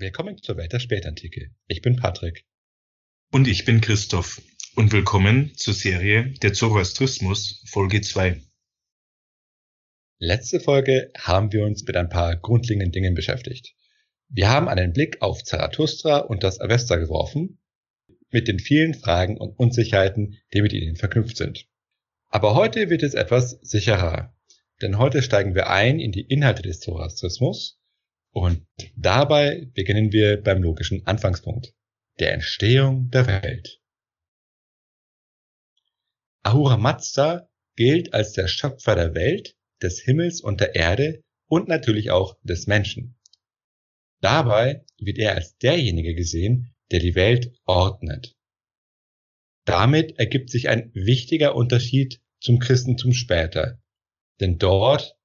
Willkommen zur Welt der Spätantike. Ich bin Patrick. Und ich bin Christoph. Und willkommen zur Serie Der Zoroastrismus, Folge 2. Letzte Folge haben wir uns mit ein paar grundlegenden Dingen beschäftigt. Wir haben einen Blick auf Zarathustra und das Avesta geworfen, mit den vielen Fragen und Unsicherheiten, die mit ihnen verknüpft sind. Aber heute wird es etwas sicherer, denn heute steigen wir ein in die Inhalte des Zoroastrismus und dabei beginnen wir beim logischen Anfangspunkt, der Entstehung der Welt. Ahura Mazda gilt als der Schöpfer der Welt, des Himmels und der Erde und natürlich auch des Menschen. Dabei wird er als derjenige gesehen, der die Welt ordnet. Damit ergibt sich ein wichtiger Unterschied zum Christentum später. Denn dort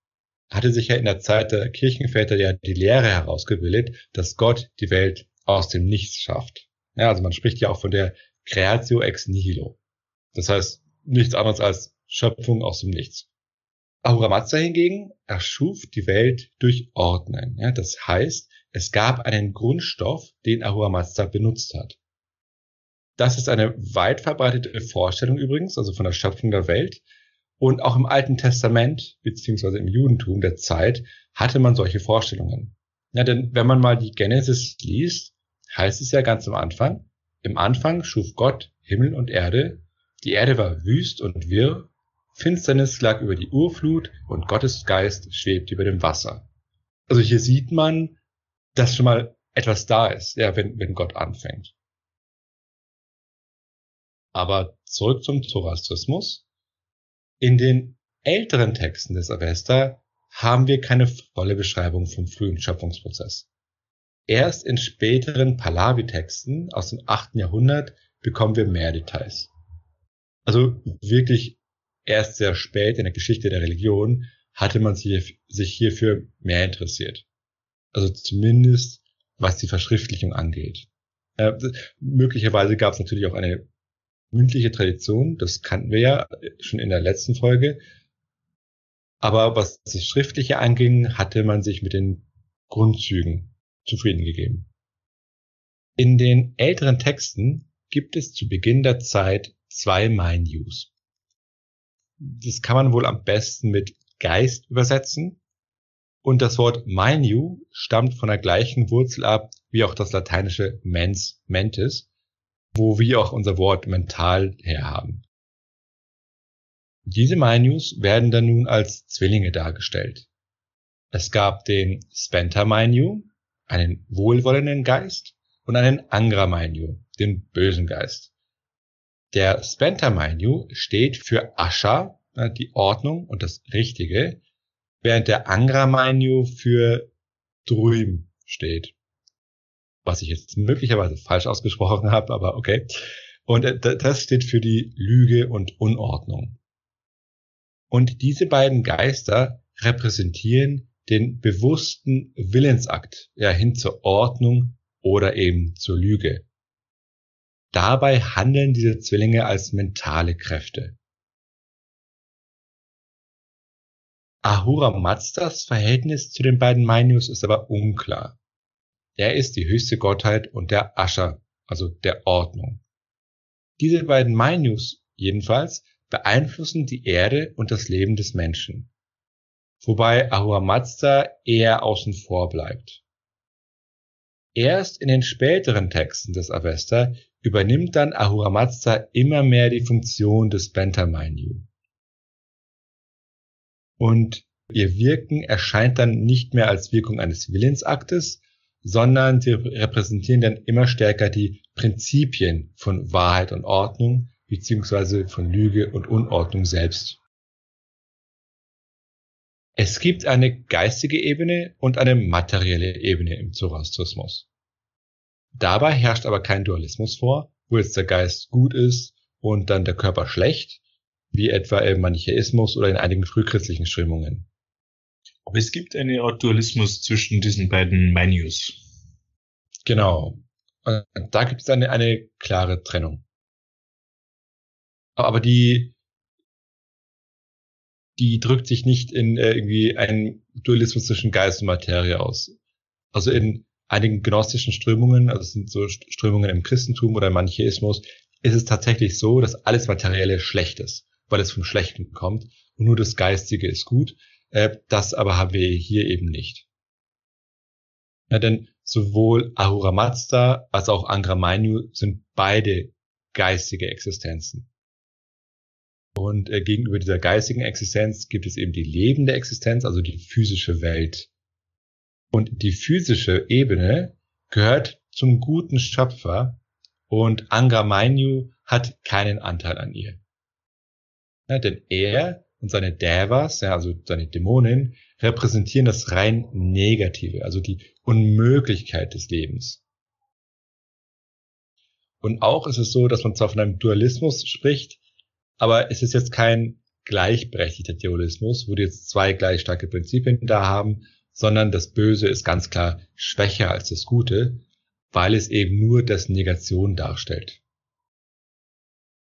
hatte sich ja in der Zeit der Kirchenväter ja die Lehre herausgebildet, dass Gott die Welt aus dem Nichts schafft. Ja, also man spricht ja auch von der Creatio ex nihilo. Das heißt, nichts anderes als Schöpfung aus dem Nichts. Ahura Mazda hingegen erschuf die Welt durch Ordnen. Ja, das heißt, es gab einen Grundstoff, den Ahura Mazda benutzt hat. Das ist eine weit verbreitete Vorstellung übrigens, also von der Schöpfung der Welt. Und auch im Alten Testament, beziehungsweise im Judentum der Zeit, hatte man solche Vorstellungen. Ja, denn wenn man mal die Genesis liest, heißt es ja ganz am Anfang, im Anfang schuf Gott Himmel und Erde, die Erde war wüst und wirr, Finsternis lag über die Urflut und Gottes Geist schwebt über dem Wasser. Also hier sieht man, dass schon mal etwas da ist, ja, wenn, wenn Gott anfängt. Aber zurück zum Zoroastrismus. In den älteren Texten des Avesta haben wir keine volle Beschreibung vom frühen Schöpfungsprozess. Erst in späteren Pahlavi-Texten aus dem 8. Jahrhundert bekommen wir mehr Details. Also wirklich erst sehr spät in der Geschichte der Religion hatte man sich hierfür mehr interessiert. Also zumindest was die Verschriftlichung angeht. Äh, möglicherweise gab es natürlich auch eine mündliche Tradition, das kannten wir ja schon in der letzten Folge. Aber was das Schriftliche anging, hatte man sich mit den Grundzügen zufrieden gegeben. In den älteren Texten gibt es zu Beginn der Zeit zwei Mainus das kann man wohl am besten mit Geist übersetzen. Und das Wort menu stammt von der gleichen Wurzel ab wie auch das lateinische mens, mentis, wo wir auch unser Wort mental herhaben. Diese Menus werden dann nun als Zwillinge dargestellt. Es gab den Spenta Menu, einen wohlwollenden Geist, und einen Angra Menu, den bösen Geist. Der Spenta-Menu steht für Asha, die Ordnung und das Richtige, während der Angra-Menu für drüben steht. Was ich jetzt möglicherweise falsch ausgesprochen habe, aber okay. Und äh, das steht für die Lüge und Unordnung. Und diese beiden Geister repräsentieren den bewussten Willensakt, ja, hin zur Ordnung oder eben zur Lüge. Dabei handeln diese Zwillinge als mentale Kräfte. Ahura Mazdas Verhältnis zu den beiden Mainyus ist aber unklar. Er ist die höchste Gottheit und der Ascher, also der Ordnung. Diese beiden Mainyus jedenfalls beeinflussen die Erde und das Leben des Menschen. Wobei Ahura Mazda eher außen vor bleibt. Erst in den späteren Texten des Avesta übernimmt dann Ahura Mazda immer mehr die Funktion des Bentamainu. Und ihr Wirken erscheint dann nicht mehr als Wirkung eines Willensaktes, sondern sie repräsentieren dann immer stärker die Prinzipien von Wahrheit und Ordnung beziehungsweise von Lüge und Unordnung selbst. Es gibt eine geistige Ebene und eine materielle Ebene im Zoroastrismus. Dabei herrscht aber kein Dualismus vor, wo jetzt der Geist gut ist und dann der Körper schlecht, wie etwa im Manichäismus oder in einigen frühchristlichen Strömungen. Aber es gibt eine Art Dualismus zwischen diesen beiden Menus. Genau. Und da gibt es eine, eine klare Trennung. Aber die, die drückt sich nicht in äh, irgendwie einen Dualismus zwischen Geist und Materie aus. Also in einigen gnostischen Strömungen, also es sind so Strömungen im Christentum oder im Manichäismus, ist es tatsächlich so, dass alles Materielle schlecht ist, weil es vom Schlechten kommt und nur das Geistige ist gut. Äh, das aber haben wir hier eben nicht. Ja, denn sowohl Ahura Mazda als auch Angra Mainyu sind beide geistige Existenzen. Und äh, gegenüber dieser geistigen Existenz gibt es eben die lebende Existenz, also die physische Welt. Und die physische Ebene gehört zum guten Schöpfer und Angra Mainyu hat keinen Anteil an ihr. Ja, denn er und seine Devas, ja, also seine Dämonen, repräsentieren das rein Negative, also die Unmöglichkeit des Lebens. Und auch ist es so, dass man zwar von einem Dualismus spricht, aber es ist jetzt kein gleichberechtigter Dualismus, wo die jetzt zwei gleich starke Prinzipien da haben, sondern das Böse ist ganz klar schwächer als das Gute, weil es eben nur das Negation darstellt.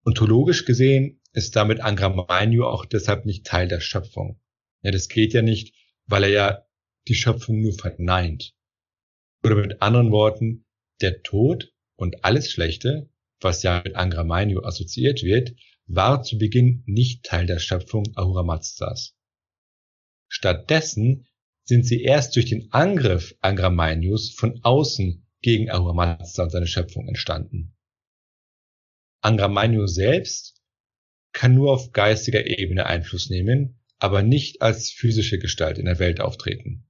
Ontologisch gesehen ist damit Angra Mainyu auch deshalb nicht Teil der Schöpfung. Ja, das geht ja nicht, weil er ja die Schöpfung nur verneint. Oder mit anderen Worten, der Tod und alles Schlechte, was ja mit Angra Mainyu assoziiert wird, war zu Beginn nicht Teil der Schöpfung Ahura Mazdas. Stattdessen sind sie erst durch den Angriff Angra Mainyus von außen gegen Ahura Mazda und seine Schöpfung entstanden. Angra Mainyu selbst kann nur auf geistiger Ebene Einfluss nehmen, aber nicht als physische Gestalt in der Welt auftreten.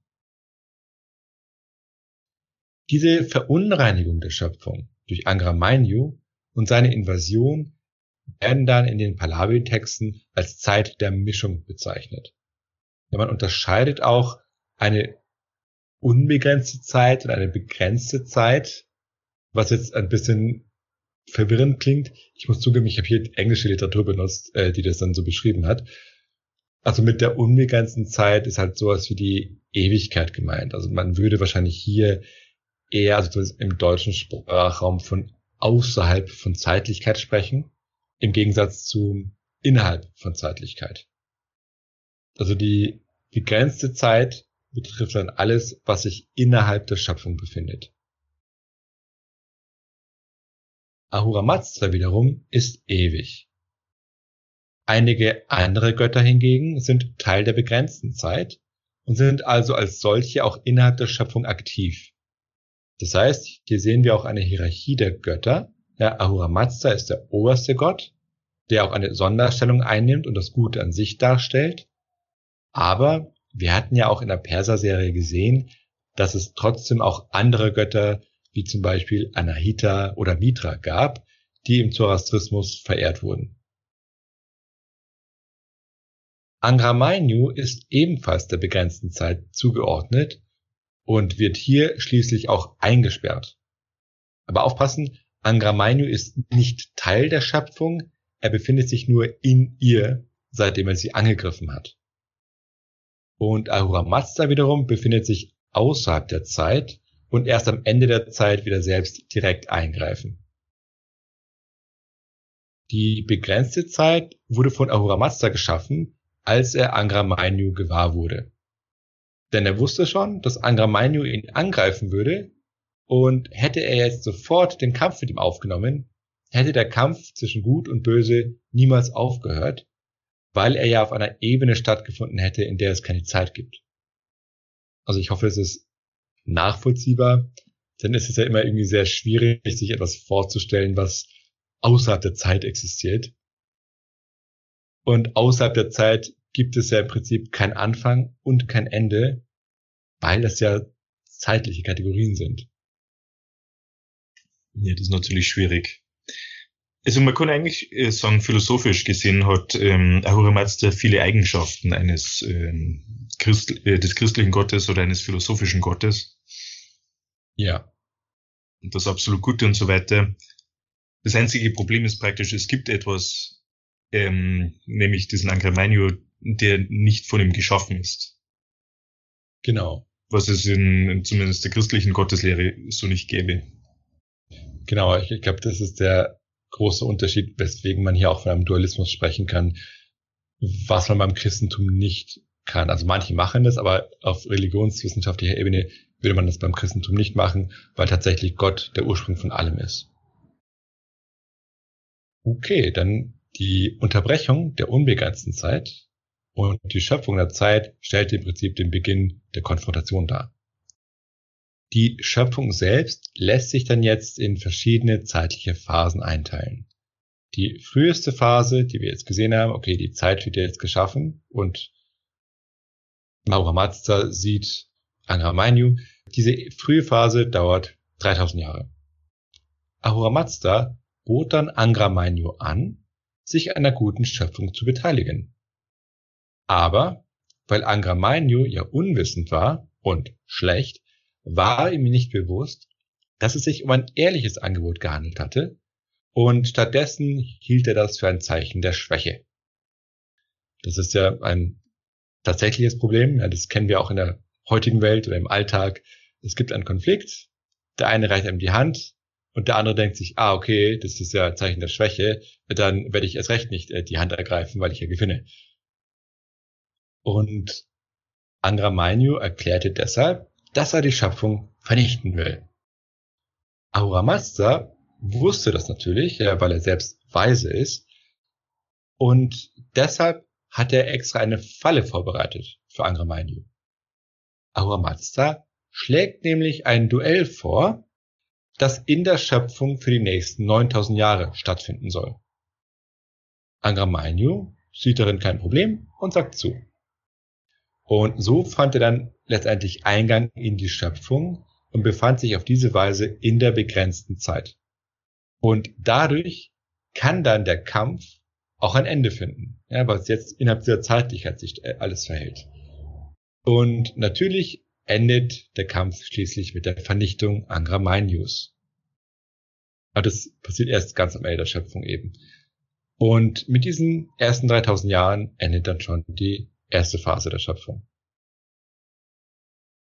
Diese Verunreinigung der Schöpfung durch Angra Mainyu und seine Invasion werden dann in den Pahlavi-Texten als Zeit der Mischung bezeichnet. Ja, man unterscheidet auch eine unbegrenzte Zeit und eine begrenzte Zeit, was jetzt ein bisschen verwirrend klingt. Ich muss zugeben, ich habe hier englische Literatur benutzt, äh, die das dann so beschrieben hat. Also mit der unbegrenzten Zeit ist halt sowas wie die Ewigkeit gemeint. Also man würde wahrscheinlich hier eher, also im deutschen Sprachraum von außerhalb von Zeitlichkeit sprechen, im Gegensatz zu innerhalb von Zeitlichkeit. Also die begrenzte Zeit betrifft dann alles, was sich innerhalb der Schöpfung befindet. Ahura Mazda wiederum ist ewig. Einige andere Götter hingegen sind Teil der begrenzten Zeit und sind also als solche auch innerhalb der Schöpfung aktiv. Das heißt, hier sehen wir auch eine Hierarchie der Götter. Ja, Ahura Mazda ist der oberste Gott, der auch eine Sonderstellung einnimmt und das Gute an sich darstellt. Aber wir hatten ja auch in der Perser-Serie gesehen, dass es trotzdem auch andere Götter, wie zum Beispiel Anahita oder Mitra gab, die im Zoroastrismus verehrt wurden. Angra Mainyu ist ebenfalls der begrenzten Zeit zugeordnet und wird hier schließlich auch eingesperrt. Aber aufpassen, Angra Mainyu ist nicht Teil der Schöpfung, er befindet sich nur in ihr, seitdem er sie angegriffen hat. Und Ahura Mazda wiederum befindet sich außerhalb der Zeit und erst am Ende der Zeit wieder selbst direkt eingreifen. Die begrenzte Zeit wurde von Ahura Mazda geschaffen, als er Angra Mainyu gewahr wurde. Denn er wusste schon, dass Angra Mainyu ihn angreifen würde und hätte er jetzt sofort den Kampf mit ihm aufgenommen, hätte der Kampf zwischen Gut und Böse niemals aufgehört, weil er ja auf einer Ebene stattgefunden hätte, in der es keine Zeit gibt. Also ich hoffe, es ist nachvollziehbar, denn es ist ja immer irgendwie sehr schwierig, sich etwas vorzustellen, was außerhalb der Zeit existiert. Und außerhalb der Zeit gibt es ja im Prinzip kein Anfang und kein Ende, weil das ja zeitliche Kategorien sind. Ja, das ist natürlich schwierig. Also man kann eigentlich äh, sagen, philosophisch gesehen hat ähm, Ahura Mazda viele Eigenschaften eines ähm, Christ äh, des christlichen Gottes oder eines philosophischen Gottes. Ja. Und das absolut Gute und so weiter. Das einzige Problem ist praktisch, es gibt etwas, ähm, nämlich diesen Angramanio, der nicht von ihm geschaffen ist. Genau. Was es in, zumindest der christlichen Gotteslehre so nicht gäbe. Genau, ich, ich glaube, das ist der große Unterschied, weswegen man hier auch von einem Dualismus sprechen kann, was man beim Christentum nicht kann. Also manche machen das, aber auf religionswissenschaftlicher Ebene würde man das beim Christentum nicht machen, weil tatsächlich Gott der Ursprung von allem ist. Okay, dann die Unterbrechung der unbegrenzten Zeit und die Schöpfung der Zeit stellt im Prinzip den Beginn der Konfrontation dar. Die Schöpfung selbst lässt sich dann jetzt in verschiedene zeitliche Phasen einteilen. Die früheste Phase, die wir jetzt gesehen haben, okay, die Zeit wird jetzt geschaffen und Maura Mazda sieht Angra Mainyu. Diese frühe Phase dauert 3000 Jahre. Ahura Mazda bot dann Angra Mainyu an, sich an einer guten Schöpfung zu beteiligen. Aber, weil Angra Mainyu ja unwissend war und schlecht, war ihm nicht bewusst, dass es sich um ein ehrliches Angebot gehandelt hatte und stattdessen hielt er das für ein Zeichen der Schwäche. Das ist ja ein tatsächliches Problem. Ja, das kennen wir auch in der heutigen Welt oder im Alltag. Es gibt einen Konflikt. Der eine reicht einem die Hand und der andere denkt sich, ah, okay, das ist ja ein Zeichen der Schwäche. Dann werde ich erst recht nicht äh, die Hand ergreifen, weil ich ja gewinne. Und Angra Mainyu erklärte deshalb, dass er die Schöpfung vernichten will. Ahura Mazda wusste das natürlich, weil er selbst weise ist. Und deshalb hat er extra eine Falle vorbereitet für Angra Mainyu. Ahura Mazda schlägt nämlich ein Duell vor, das in der Schöpfung für die nächsten 9000 Jahre stattfinden soll. Angra Mainyu sieht darin kein Problem und sagt zu. Und so fand er dann letztendlich Eingang in die Schöpfung und befand sich auf diese Weise in der begrenzten Zeit. Und dadurch kann dann der Kampf auch ein Ende finden, ja, was jetzt innerhalb dieser Zeitlichkeit sich äh, alles verhält. Und natürlich endet der Kampf schließlich mit der Vernichtung Angra Mainyus. Aber das passiert erst ganz am Ende der Schöpfung eben. Und mit diesen ersten 3000 Jahren endet dann schon die erste Phase der Schöpfung.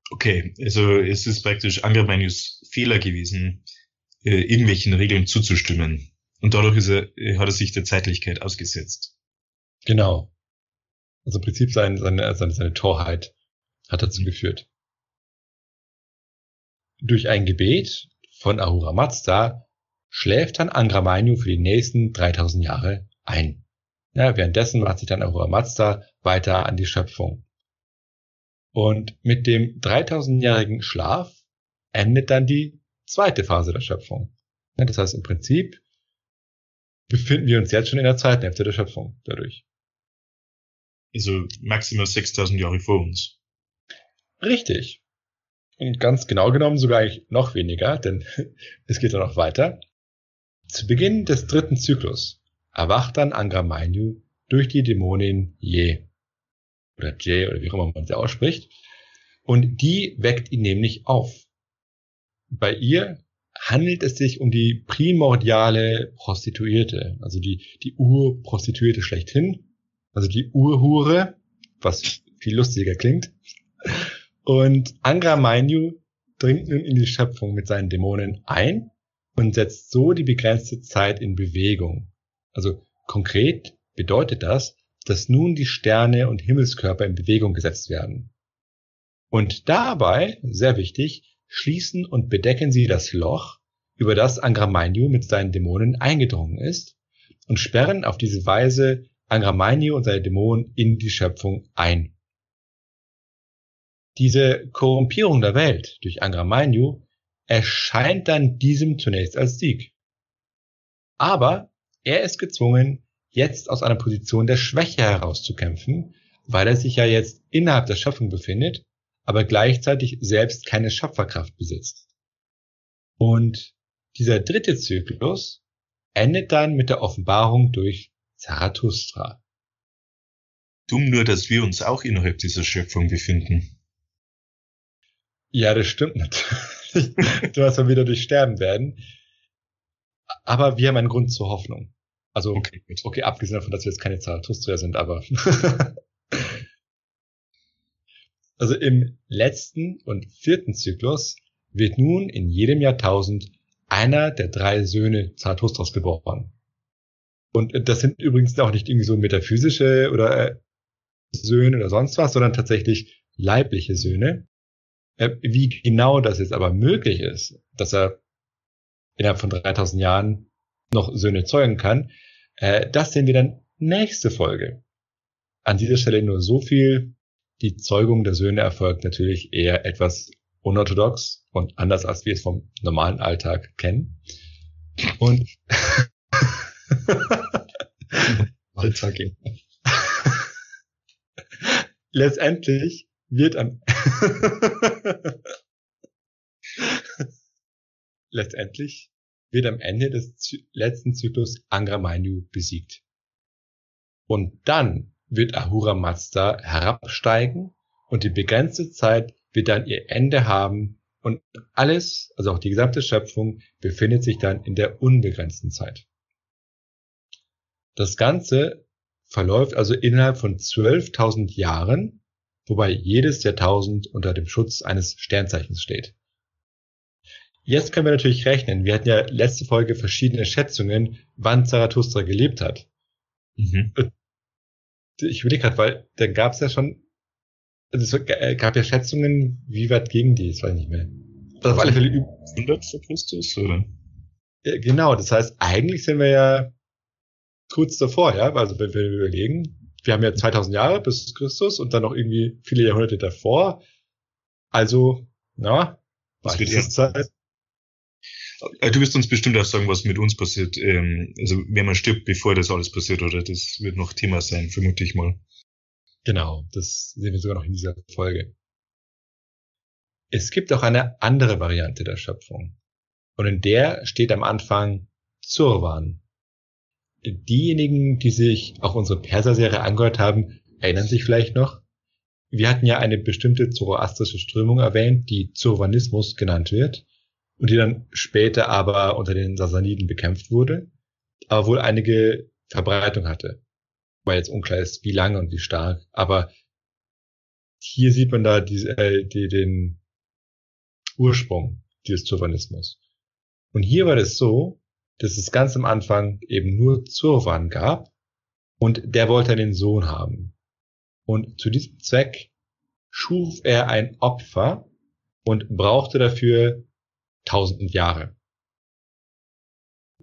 Okay, also es ist praktisch Angermanius Fehler gewesen, äh, irgendwelchen Regeln zuzustimmen. Und dadurch ist er, äh, hat er sich der Zeitlichkeit ausgesetzt. Genau. Also im Prinzip seine, seine, seine, seine Torheit hat dazu geführt. Durch ein Gebet von Ahura Mazda schläft dann Angra Mainyu für die nächsten 3000 Jahre ein. Ja, währenddessen macht sich dann Ahura Mazda weiter an die Schöpfung. Und mit dem 3000-jährigen Schlaf endet dann die zweite Phase der Schöpfung. Ja, das heißt, im Prinzip befinden wir uns jetzt schon in der zweiten Hälfte der Schöpfung dadurch. Also maximal 6000 Jahre vor uns. Richtig. Und ganz genau genommen sogar noch weniger, denn es geht dann noch weiter. Zu Beginn des dritten Zyklus erwacht dann Angra Mainyu durch die Dämonin Je. Oder Je, oder wie auch immer man sie ausspricht. Und die weckt ihn nämlich auf. Bei ihr handelt es sich um die primordiale Prostituierte, also die, die Urprostituierte schlechthin, also die Urhure, was viel lustiger klingt. Und Angra Mainyu dringt nun in die Schöpfung mit seinen Dämonen ein und setzt so die begrenzte Zeit in Bewegung. Also konkret bedeutet das, dass nun die Sterne und Himmelskörper in Bewegung gesetzt werden. Und dabei, sehr wichtig, schließen und bedecken sie das Loch, über das Angramanyu mit seinen Dämonen eingedrungen ist, und sperren auf diese Weise Angramanyu und seine Dämonen in die Schöpfung ein. Diese Korrumpierung der Welt durch Angramanyu erscheint dann diesem zunächst als Sieg. Aber er ist gezwungen, jetzt aus einer Position der Schwäche herauszukämpfen, weil er sich ja jetzt innerhalb der Schöpfung befindet, aber gleichzeitig selbst keine Schöpferkraft besitzt. Und dieser dritte Zyklus endet dann mit der Offenbarung durch Zarathustra. Dumm nur, dass wir uns auch innerhalb dieser Schöpfung befinden. Ja, das stimmt natürlich. du hast mal wieder durch Sterben werden aber wir haben einen Grund zur Hoffnung. Also, okay, okay abgesehen davon, dass wir jetzt keine Zarathustra sind, aber. also im letzten und vierten Zyklus wird nun in jedem Jahrtausend einer der drei Söhne Zarathustras geboren. Und das sind übrigens auch nicht irgendwie so metaphysische oder äh, Söhne oder sonst was, sondern tatsächlich leibliche Söhne. Äh, wie genau das jetzt aber möglich ist, dass er innerhalb von 3000 Jahren noch Söhne zeugen kann, äh, das sehen wir dann nächste Folge. An dieser Stelle nur so viel. Die Zeugung der Söhne erfolgt natürlich eher etwas unorthodox und anders als wir es vom normalen Alltag kennen. Und Alltag. Letztendlich wird am Letztendlich wird am Ende des Zy letzten Zyklus Angra Mainyu besiegt. Und dann wird Ahura Mazda herabsteigen und die begrenzte Zeit wird dann ihr Ende haben und alles, also auch die gesamte Schöpfung, befindet sich dann in der unbegrenzten Zeit. Das Ganze verläuft also innerhalb von 12.000 Jahren, wobei jedes Jahrtausend unter dem Schutz eines Sternzeichens steht. Jetzt können wir natürlich rechnen. Wir hatten ja letzte Folge verschiedene Schätzungen, wann Zarathustra gelebt hat. Mhm. Ich überlege gerade, weil da gab es ja schon, also es äh, gab ja Schätzungen, wie weit gegen die, das weiß ich nicht mehr. Also auf alle Fälle über 100 vor Christus, oder? Ja, genau, das heißt, eigentlich sind wir ja kurz davor, ja, also wenn wir überlegen, wir haben ja 2000 Jahre bis Christus und dann noch irgendwie viele Jahrhunderte davor. Also, na, was wird jetzt Zeit? Äh, du wirst uns bestimmt auch sagen, was mit uns passiert. Ähm, also wenn man stirbt, bevor das alles passiert, oder das wird noch Thema sein, vermute ich mal. Genau, das sehen wir sogar noch in dieser Folge. Es gibt auch eine andere Variante der Schöpfung. Und in der steht am Anfang Zurwan. Diejenigen, die sich auch unsere Perser-Serie angehört haben, erinnern sich vielleicht noch. Wir hatten ja eine bestimmte zoroastrische Strömung erwähnt, die Zurvanismus genannt wird und die dann später aber unter den Sassaniden bekämpft wurde, aber wohl einige Verbreitung hatte. Weil jetzt unklar ist, wie lange und wie stark. Aber hier sieht man da die, äh, die, den Ursprung dieses Zurvanismus. Und hier war das so, dass es ganz am Anfang eben nur Zurvan gab und der wollte einen Sohn haben. Und zu diesem Zweck schuf er ein Opfer und brauchte dafür tausend Jahre.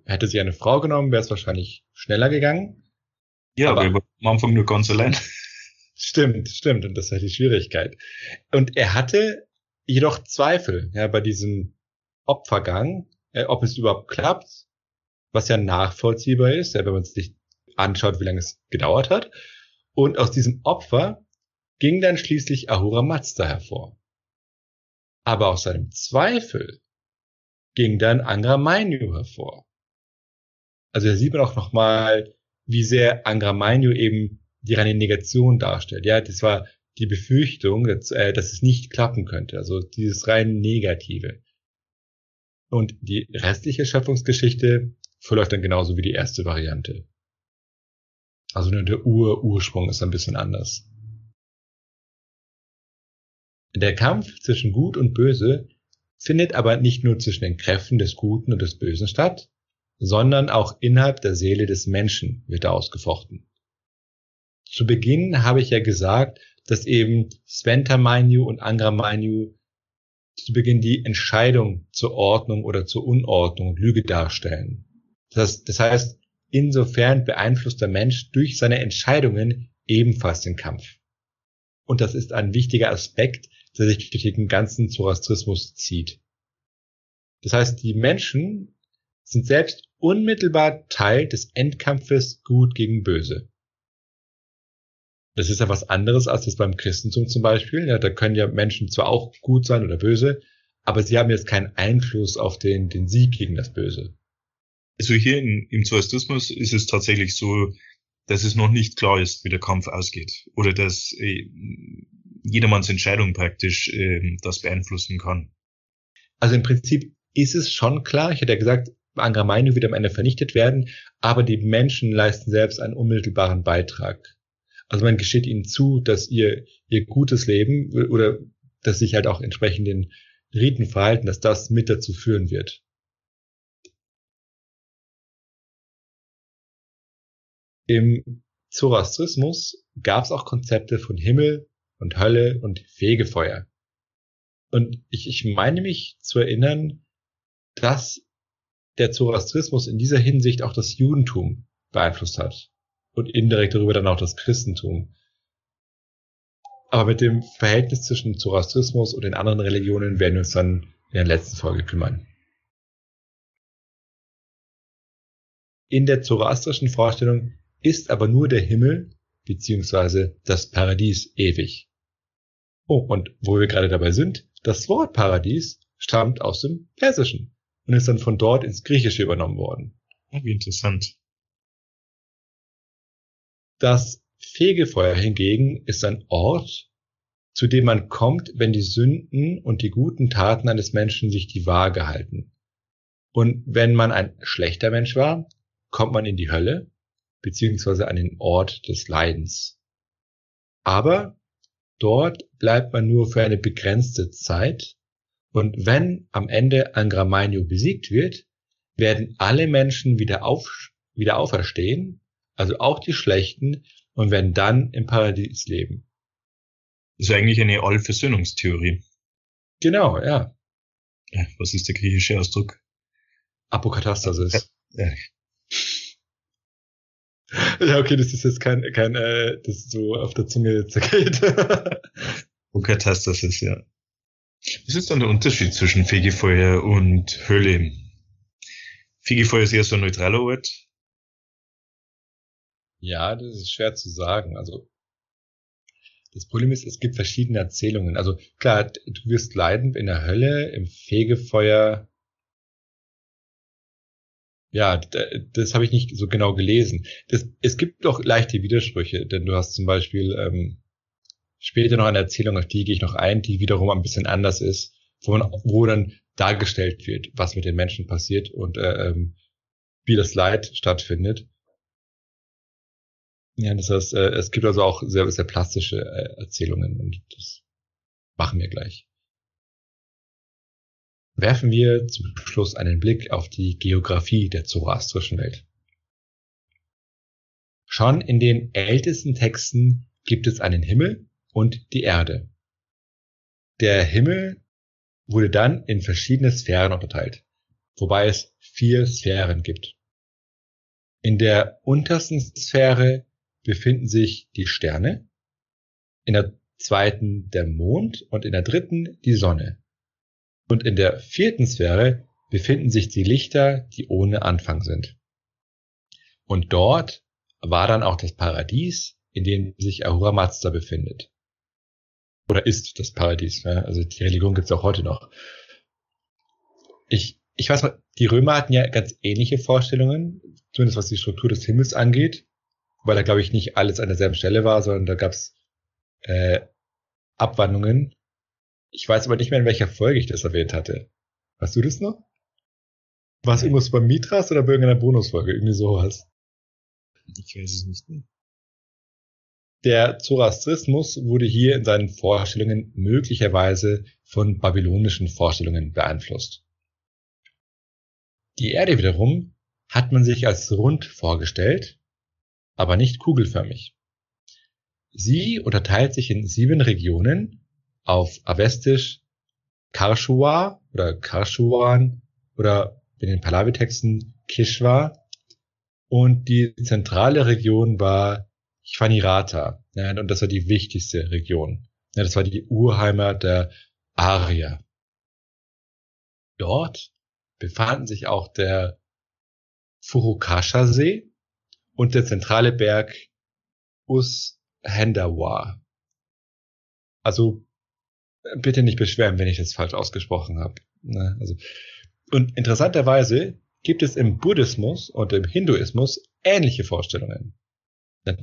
Hätte sie eine Frau genommen, wäre es wahrscheinlich schneller gegangen. Ja, aber, aber am Anfang nur ganz allein. Stimmt, stimmt. Und das war die Schwierigkeit. Und er hatte jedoch Zweifel ja, bei diesem Opfergang, äh, ob es überhaupt klappt, was ja nachvollziehbar ist, wenn man sich anschaut, wie lange es gedauert hat. Und aus diesem Opfer ging dann schließlich Ahura Mazda hervor. Aber aus seinem Zweifel ging dann Angra Mainyu hervor. Also da sieht man auch nochmal, wie sehr Angra Mainyu eben die reine Negation darstellt. Ja, das war die Befürchtung, dass, äh, dass es nicht klappen könnte. Also dieses rein Negative. Und die restliche Schöpfungsgeschichte verläuft dann genauso wie die erste Variante. Also nur der Ur-Ursprung ist ein bisschen anders. Der Kampf zwischen Gut und Böse findet aber nicht nur zwischen den Kräften des Guten und des Bösen statt, sondern auch innerhalb der Seele des Menschen wird er ausgefochten. Zu Beginn habe ich ja gesagt, dass eben Sventa Mainyu und Angra Mainyu zu Beginn die Entscheidung zur Ordnung oder zur Unordnung und Lüge darstellen. Das, das heißt, insofern beeinflusst der Mensch durch seine Entscheidungen ebenfalls den Kampf. Und das ist ein wichtiger Aspekt, der sich durch den ganzen Zoroastrismus zieht. Das heißt, die Menschen sind selbst unmittelbar Teil des Endkampfes Gut gegen Böse. Das ist ja was anderes als das beim Christentum zum Beispiel. Ja, da können ja Menschen zwar auch gut sein oder böse, aber sie haben jetzt keinen Einfluss auf den, den Sieg gegen das Böse. Also hier in, im Zoroastrismus ist es tatsächlich so, dass es noch nicht klar ist, wie der Kampf ausgeht. Oder dass äh, jedermanns Entscheidung praktisch äh, das beeinflussen kann. Also im Prinzip ist es schon klar, ich hätte ja gesagt, Angra Mainyu wird am Ende vernichtet werden, aber die Menschen leisten selbst einen unmittelbaren Beitrag. Also man gesteht ihnen zu, dass ihr, ihr gutes Leben oder dass sich halt auch entsprechend den Riten verhalten, dass das mit dazu führen wird. Im Zoroastrismus gab es auch Konzepte von Himmel und Hölle und Fegefeuer. Und ich, ich meine mich zu erinnern, dass der Zoroastrismus in dieser Hinsicht auch das Judentum beeinflusst hat. Und indirekt darüber dann auch das Christentum. Aber mit dem Verhältnis zwischen Zoroastrismus und den anderen Religionen werden wir uns dann in der letzten Folge kümmern. In der zoroastrischen Vorstellung ist aber nur der Himmel beziehungsweise das Paradies ewig. Oh, und wo wir gerade dabei sind, das Wort Paradies stammt aus dem Persischen und ist dann von dort ins Griechische übernommen worden. Wie interessant. Das Fegefeuer hingegen ist ein Ort, zu dem man kommt, wenn die Sünden und die guten Taten eines Menschen sich die Waage halten. Und wenn man ein schlechter Mensch war, kommt man in die Hölle, beziehungsweise an den Ort des Leidens. Aber dort bleibt man nur für eine begrenzte Zeit, und wenn am Ende Angramanio besiegt wird, werden alle Menschen wieder, auf, wieder auferstehen, also auch die Schlechten, und werden dann im Paradies leben. Das ist eigentlich eine Allversöhnungstheorie. Genau, ja. Was ist der griechische Ausdruck? Apokatastasis. Ja. ja, okay, das ist jetzt kein, kein äh, das so auf der Zunge zergeht. Apokatastasis, ja. Was ist dann der Unterschied zwischen Fegefeuer und Hölle? Fegefeuer ist eher so ein neutraler Ort. Ja, das ist schwer zu sagen. Also das Problem ist, es gibt verschiedene Erzählungen. Also klar, du wirst leiden in der Hölle, im Fegefeuer. Ja, das habe ich nicht so genau gelesen. Das, es gibt doch leichte Widersprüche, denn du hast zum Beispiel ähm, später noch eine Erzählung, auf die gehe ich noch ein, die wiederum ein bisschen anders ist, wo, man, wo dann dargestellt wird, was mit den Menschen passiert und äh, ähm, wie das Leid stattfindet. Ja, das heißt, äh, es gibt also auch sehr, sehr plastische äh, Erzählungen und das machen wir gleich. Werfen wir zum Schluss einen Blick auf die Geografie der zoroastrischen Welt. Schon in den ältesten Texten gibt es einen Himmel und die Erde. Der Himmel wurde dann in verschiedene Sphären unterteilt, wobei es vier Sphären gibt. In der untersten Sphäre befinden sich die Sterne, in der zweiten der Mond und in der dritten die Sonne. Und in der vierten Sphäre befinden sich die Lichter, die ohne Anfang sind. Und dort war dann auch das Paradies, in dem sich Ahura Mazda befindet. Oder ist das Paradies. Ja? Also die Religion gibt es auch heute noch. Ich, ich weiß mal, die Römer hatten ja ganz ähnliche Vorstellungen, zumindest was die Struktur des Himmels angeht weil da glaube ich nicht alles an derselben Stelle war, sondern da gab's äh, Abwandlungen. Ich weiß aber nicht mehr, in welcher Folge ich das erwähnt hatte. Weißt du das noch? War es irgendwas bei Mitras oder bei irgendeiner Bonusfolge? Irgendwie sowas. Ich weiß es nicht mehr. Der Zoroastrismus wurde hier in seinen Vorstellungen möglicherweise von babylonischen Vorstellungen beeinflusst. Die Erde wiederum hat man sich als rund vorgestellt aber nicht kugelförmig. Sie unterteilt sich in sieben Regionen auf Avestisch Karshua oder Karshuan oder in den Pahlavi-Texten Kishwa und die zentrale Region war Chvanirata ja, und das war die wichtigste Region. Ja, das war die Urheimat der Arier. Dort befanden sich auch der Furukasha-See und der zentrale Berg Ushendawar. Also bitte nicht beschweren, wenn ich das falsch ausgesprochen habe. Ne? Also, und interessanterweise gibt es im Buddhismus und im Hinduismus ähnliche Vorstellungen.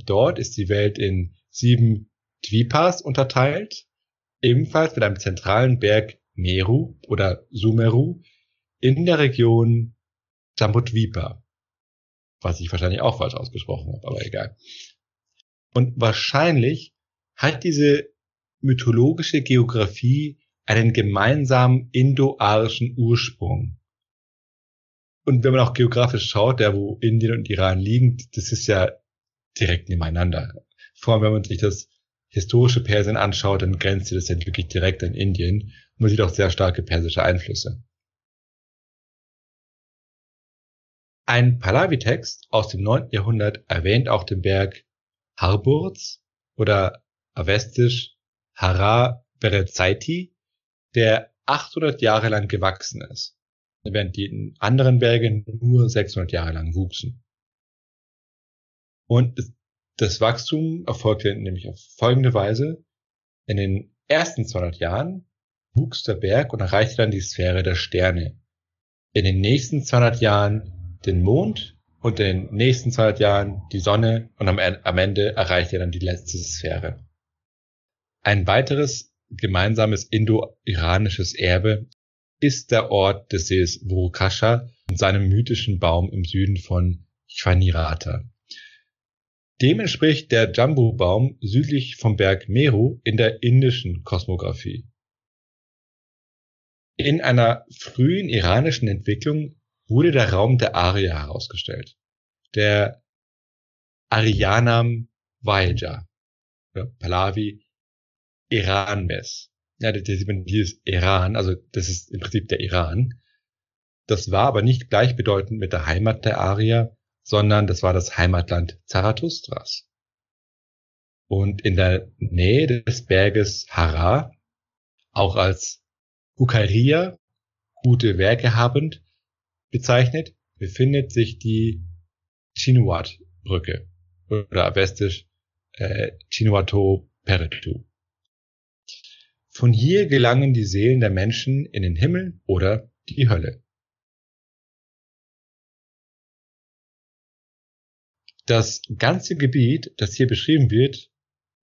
Dort ist die Welt in sieben Dvipas unterteilt, ebenfalls mit einem zentralen Berg Meru oder Sumeru in der Region Jambudvipa was ich wahrscheinlich auch falsch ausgesprochen habe, aber egal. Und wahrscheinlich hat diese mythologische Geografie einen gemeinsamen indo-arischen Ursprung. Und wenn man auch geografisch schaut, der wo Indien und Iran liegen, das ist ja direkt nebeneinander. Vor allem, wenn man sich das historische Persien anschaut, dann grenzt das dann wirklich direkt an Indien. Man sieht auch sehr starke persische Einflüsse. Ein Pahlavi-Text aus dem 9. Jahrhundert erwähnt auch den Berg Harburz oder avestisch Hara Berezaiti, der 800 Jahre lang gewachsen ist, während die anderen Berge nur 600 Jahre lang wuchsen. Und das Wachstum erfolgte nämlich auf folgende Weise. In den ersten 200 Jahren wuchs der Berg und erreichte dann die Sphäre der Sterne. In den nächsten 200 Jahren den Mond und in den nächsten 200 Jahren die Sonne und am, Ende erreichte er dann die letzte Sphäre. Ein weiteres gemeinsames indo-iranisches Erbe ist der Ort des Sees Vurukasha und seinem mythischen Baum im Süden von Chwanirata. Dem entspricht der Jambu-Baum südlich vom Berg Meru in der indischen Kosmographie. In einer frühen iranischen Entwicklung wurde der Raum der Arya herausgestellt. Der Arianam Vaja, Pahlavi Iran-Mess. Ja, der, der sieht man hier ist Iran, also das ist im Prinzip der Iran. Das war aber nicht gleichbedeutend mit der Heimat der Arier, sondern das war das Heimatland Zarathustras. Und in der Nähe des Berges Hara, auch als Hukaria, gute Werke habend, bezeichnet, befindet sich die Chinuat-Brücke oder westisch äh, Chinuato Peretu. Von hier gelangen die Seelen der Menschen in den Himmel oder die Hölle. Das ganze Gebiet, das hier beschrieben wird,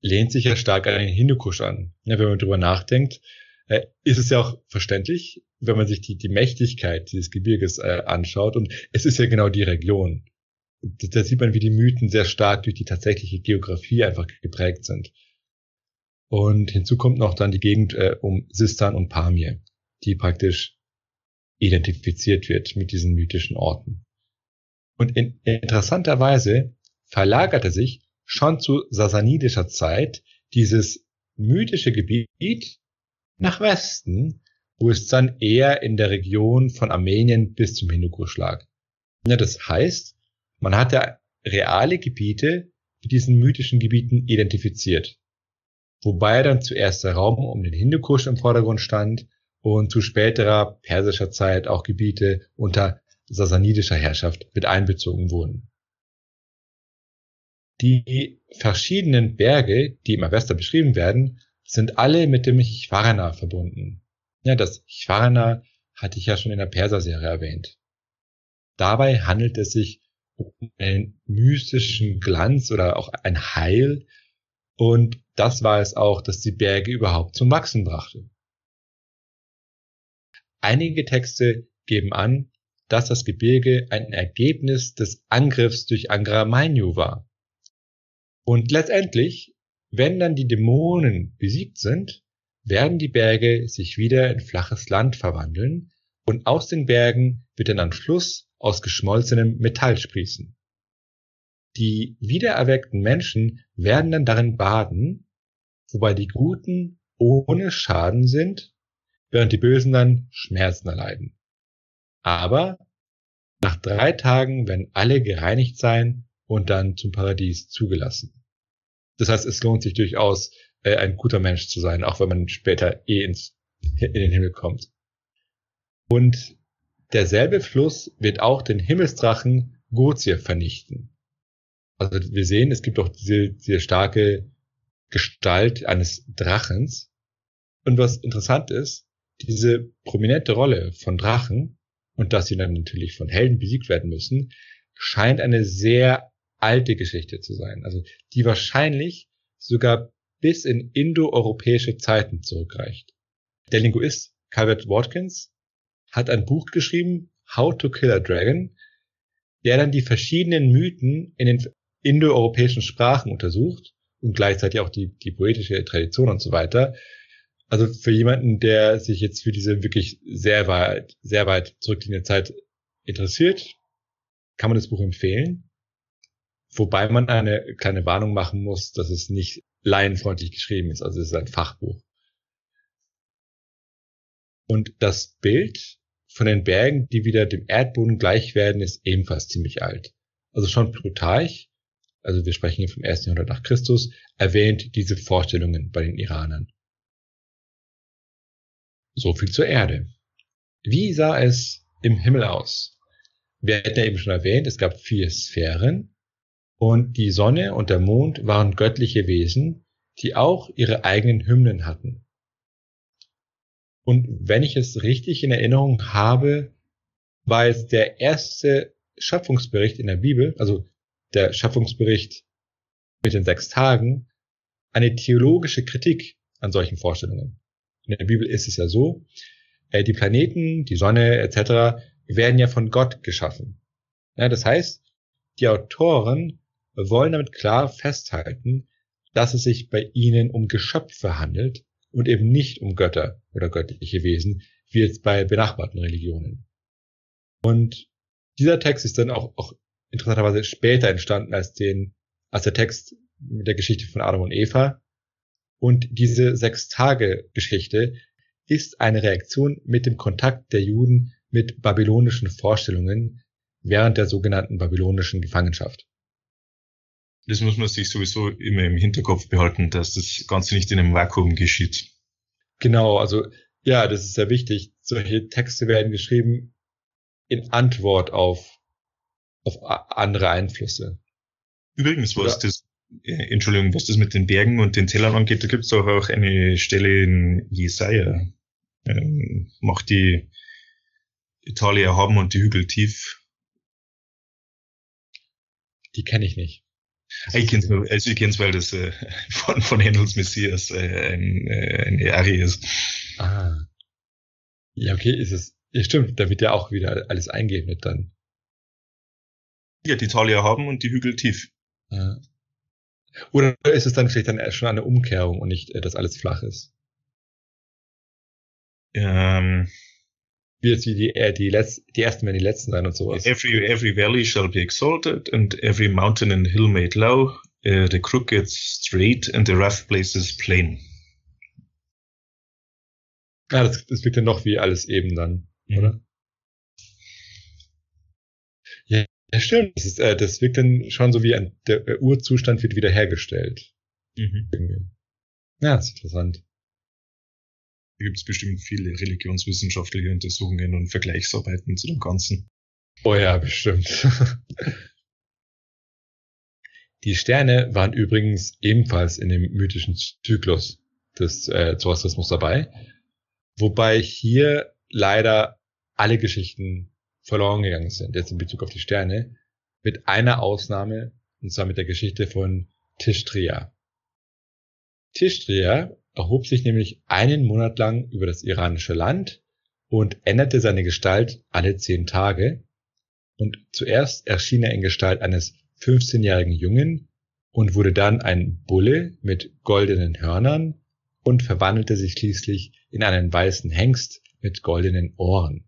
lehnt sich ja stark an den Hindukusch an. Ja, wenn man drüber nachdenkt, äh, ist es ja auch verständlich, wenn man sich die, die Mächtigkeit dieses Gebirges äh, anschaut. Und es ist ja genau die Region. Da, da sieht man, wie die Mythen sehr stark durch die tatsächliche Geografie einfach geprägt sind. Und hinzu kommt noch dann die Gegend äh, um Sistan und Pamir, die praktisch identifiziert wird mit diesen mythischen Orten. Und in interessanterweise verlagerte sich schon zu sasanidischer Zeit dieses mythische Gebiet nach Westen, wo es dann eher in der Region von Armenien bis zum Hindukusch lag. Ja, das heißt, man hatte reale Gebiete mit diesen mythischen Gebieten identifiziert. Wobei dann zuerst der Raum um den Hindukusch im Vordergrund stand und zu späterer persischer Zeit auch Gebiete unter sasanidischer Herrschaft mit einbezogen wurden. Die verschiedenen Berge, die im Avesta beschrieben werden, sind alle mit dem Chvarana verbunden. Ja, das Chvarana hatte ich ja schon in der Perser-Serie erwähnt. Dabei handelt es sich um einen mystischen Glanz oder auch ein Heil. Und das war es auch, das die Berge überhaupt zum Wachsen brachte. Einige Texte geben an, dass das Gebirge ein Ergebnis des Angriffs durch Angra Mainyu war. Und letztendlich, wenn dann die Dämonen besiegt sind, werden die Berge sich wieder in flaches Land verwandeln und aus den Bergen wird dann am Schluss aus geschmolzenem Metall sprießen. Die wiedererweckten Menschen werden dann darin baden, wobei die Guten ohne Schaden sind, während die Bösen dann Schmerzen erleiden. Aber nach drei Tagen werden alle gereinigt sein und dann zum Paradies zugelassen. Das heißt, es lohnt sich durchaus, äh, ein guter Mensch zu sein, auch wenn man später eh ins, in den Himmel kommt. Und derselbe Fluss wird auch den Himmelsdrachen Gozir vernichten. Also wir sehen, es gibt auch diese, diese starke Gestalt eines Drachens. Und was interessant ist, diese prominente Rolle von Drachen und dass sie dann natürlich von Helden besiegt werden müssen, scheint eine sehr alte Geschichte zu sein. Also die wahrscheinlich sogar bis in indoeuropäische Zeiten zurückreicht. Der Linguist Calvert Watkins hat ein Buch geschrieben, How to Kill a Dragon, der dann die verschiedenen Mythen in den indoeuropäischen Sprachen untersucht und gleichzeitig auch die, die poetische Tradition und so weiter also für jemanden, der sich jetzt für diese wirklich sehr weit, sehr weit zurückliegende Zeit interessiert, kann man das Buch empfehlen. Wobei man eine kleine Warnung machen muss, dass es nicht laienfreundlich geschrieben ist. Also es ist ein Fachbuch. Und das Bild von den Bergen, die wieder dem Erdboden gleich werden, ist ebenfalls ziemlich alt. Also schon Plutarch, also wir sprechen hier vom ersten Jahrhundert nach Christus, erwähnt diese Vorstellungen bei den Iranern. So viel zur Erde. Wie sah es im Himmel aus? Wir hatten ja eben schon erwähnt, es gab vier Sphären und die Sonne und der Mond waren göttliche Wesen, die auch ihre eigenen Hymnen hatten. Und wenn ich es richtig in Erinnerung habe, war es der erste Schöpfungsbericht in der Bibel, also der Schöpfungsbericht mit den sechs Tagen, eine theologische Kritik an solchen Vorstellungen. In der Bibel ist es ja so, äh, die Planeten, die Sonne etc. werden ja von Gott geschaffen. Das heißt, die Autoren wollen damit klar festhalten, dass es sich bei ihnen um Geschöpfe handelt und eben nicht um Götter oder göttliche Wesen, wie jetzt bei benachbarten Religionen. Und dieser Text ist dann auch, auch interessanterweise später entstanden als den, als der Text mit der Geschichte von Adam und Eva. Und diese Sechs-Tage-Geschichte ist eine Reaktion mit dem Kontakt der Juden mit babylonischen Vorstellungen während der sogenannten babylonischen Gefangenschaft. Das muss man sich sowieso immer im Hinterkopf behalten, dass das Ganze nicht in einem Vakuum geschieht. Genau, also ja, das ist sehr wichtig. Solche Texte werden geschrieben in Antwort auf, auf andere Einflüsse. Übrigens, was Oder? das, äh, Entschuldigung, was das mit den Bergen und den Tellern angeht, da gibt es auch, auch eine Stelle in Jesaja. Ähm, macht die Italia haben und die Hügel tief. Die kenne ich nicht. Ich kenn's, also ich kenn's, weil das äh, von, von Händels Messias äh, ein, äh, eine Arie ist. Ah. Ja, okay, ist es. Ja, stimmt, da wird ja auch wieder alles eingeebnet dann. Ja, die Talia haben und die Hügel tief. Ja. Oder ist es dann vielleicht dann schon eine Umkehrung und nicht, äh, dass alles flach ist? Ähm, wie jetzt wie die, äh, die, Letz-, die ersten werden die letzten sein und sowas. Every, every valley shall be exalted and every mountain and hill made low, uh, the crooked straight and the rough places plain. Ja, das, das wirkt ja noch wie alles eben dann, mhm. oder? Ja, ja stimmt. Das, ist, äh, das wirkt dann schon so wie ein, der, der Urzustand wird wiederhergestellt. Mhm. Ja, das ist interessant gibt es bestimmt viele religionswissenschaftliche Untersuchungen und Vergleichsarbeiten zu dem Ganzen. Oh ja, bestimmt. Die Sterne waren übrigens ebenfalls in dem mythischen Zyklus des äh, Zoroastrismus dabei, wobei hier leider alle Geschichten verloren gegangen sind, jetzt in Bezug auf die Sterne, mit einer Ausnahme, und zwar mit der Geschichte von Tishtria. Tishtria erhob sich nämlich einen Monat lang über das iranische Land und änderte seine Gestalt alle zehn Tage. Und zuerst erschien er in Gestalt eines 15-jährigen Jungen und wurde dann ein Bulle mit goldenen Hörnern und verwandelte sich schließlich in einen weißen Hengst mit goldenen Ohren.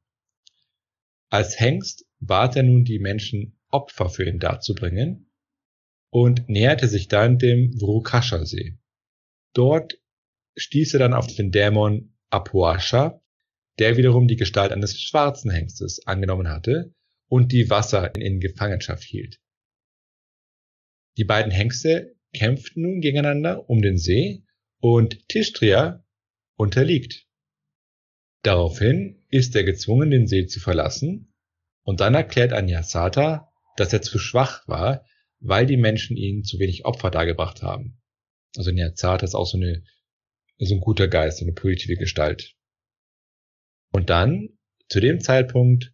Als Hengst bat er nun die Menschen, Opfer für ihn darzubringen und näherte sich dann dem Vrukasha-See. Dort stieß er dann auf den Dämon Apuasha, der wiederum die Gestalt eines schwarzen Hengstes angenommen hatte und die Wasser in Gefangenschaft hielt. Die beiden Hengste kämpften nun gegeneinander um den See und Tishtria unterliegt. Daraufhin ist er gezwungen, den See zu verlassen und dann erklärt Anyasata, dass er zu schwach war, weil die Menschen ihnen zu wenig Opfer dargebracht haben. Also Nyazata ist auch so eine so ein guter Geist, eine positive Gestalt. Und dann, zu dem Zeitpunkt,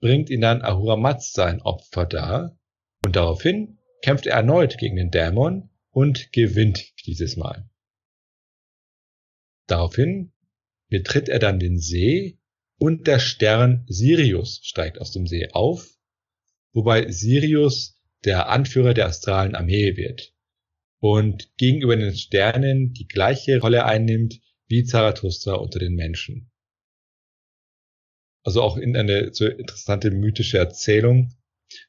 bringt ihn dann Ahura Mazda ein Opfer dar und daraufhin kämpft er erneut gegen den Dämon und gewinnt dieses Mal. Daraufhin betritt er dann den See und der Stern Sirius steigt aus dem See auf, wobei Sirius der Anführer der astralen Armee wird und gegenüber den Sternen die gleiche Rolle einnimmt wie Zarathustra unter den Menschen. Also auch in eine so interessante mythische Erzählung,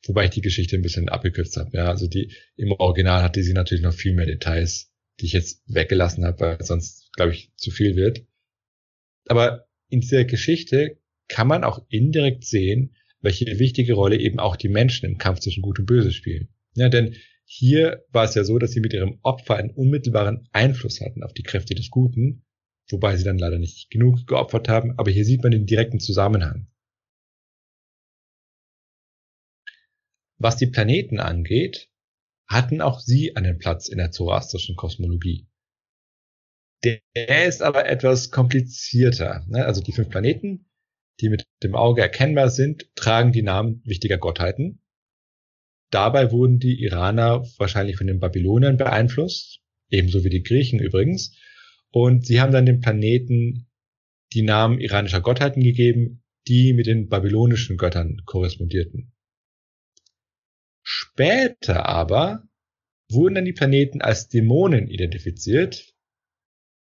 wobei ich die Geschichte ein bisschen abgekürzt habe. Ja, also die im Original hatte sie natürlich noch viel mehr Details die ich jetzt weggelassen habe, weil sonst, glaube ich, zu viel wird. Aber in dieser Geschichte kann man auch indirekt sehen, welche wichtige Rolle eben auch die Menschen im Kampf zwischen Gut und Böse spielen. Ja, denn hier war es ja so, dass sie mit ihrem Opfer einen unmittelbaren Einfluss hatten auf die Kräfte des Guten, wobei sie dann leider nicht genug geopfert haben, aber hier sieht man den direkten Zusammenhang. Was die Planeten angeht, hatten auch sie einen Platz in der zoroastrischen Kosmologie. Der ist aber etwas komplizierter. Ne? Also die fünf Planeten, die mit dem Auge erkennbar sind, tragen die Namen wichtiger Gottheiten. Dabei wurden die Iraner wahrscheinlich von den Babyloniern beeinflusst, ebenso wie die Griechen übrigens. Und sie haben dann den Planeten die Namen iranischer Gottheiten gegeben, die mit den babylonischen Göttern korrespondierten. Später aber wurden dann die Planeten als Dämonen identifiziert,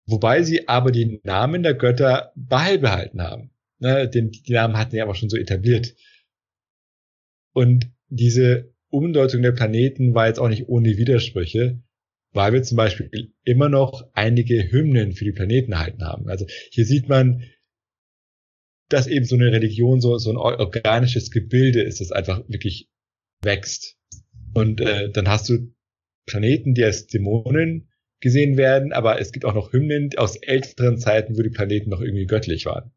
wobei sie aber die Namen der Götter beibehalten haben. Ne, den, die Namen hatten ja aber schon so etabliert. Und diese Umdeutung der Planeten war jetzt auch nicht ohne Widersprüche, weil wir zum Beispiel immer noch einige Hymnen für die Planeten erhalten haben. Also hier sieht man, dass eben so eine Religion so, so ein organisches Gebilde ist, das einfach wirklich wächst. Und äh, dann hast du Planeten, die als Dämonen gesehen werden, aber es gibt auch noch Hymnen aus älteren Zeiten, wo die Planeten noch irgendwie göttlich waren.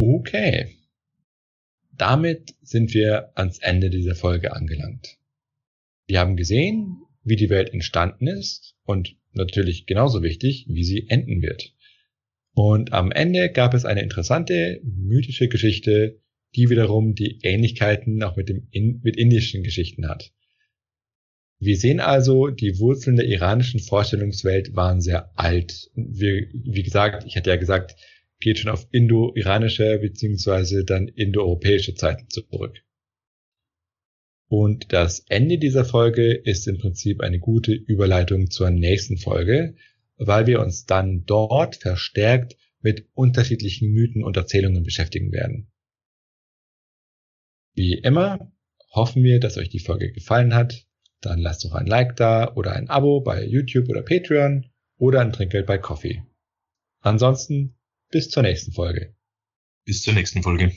Okay. Damit sind wir ans Ende dieser Folge angelangt. Wir haben gesehen, wie die Welt entstanden ist und natürlich genauso wichtig, wie sie enden wird. Und am Ende gab es eine interessante mythische Geschichte, die wiederum die Ähnlichkeiten auch mit dem mit indischen Geschichten hat. Wir sehen also, die Wurzeln der iranischen Vorstellungswelt waren sehr alt. Wie, wie gesagt, ich hatte ja gesagt, geht schon auf indo-iranische beziehungsweise dann indo-europäische Zeiten zurück. Und das Ende dieser Folge ist im Prinzip eine gute Überleitung zur nächsten Folge, weil wir uns dann dort verstärkt mit unterschiedlichen Mythen und Erzählungen beschäftigen werden. Wie immer hoffen wir, dass euch die Folge gefallen hat. Dann lasst doch ein Like da oder ein Abo bei YouTube oder Patreon oder ein Trinkgeld bei Coffee. Ansonsten bis zur nächsten Folge. Bis zur nächsten Folge.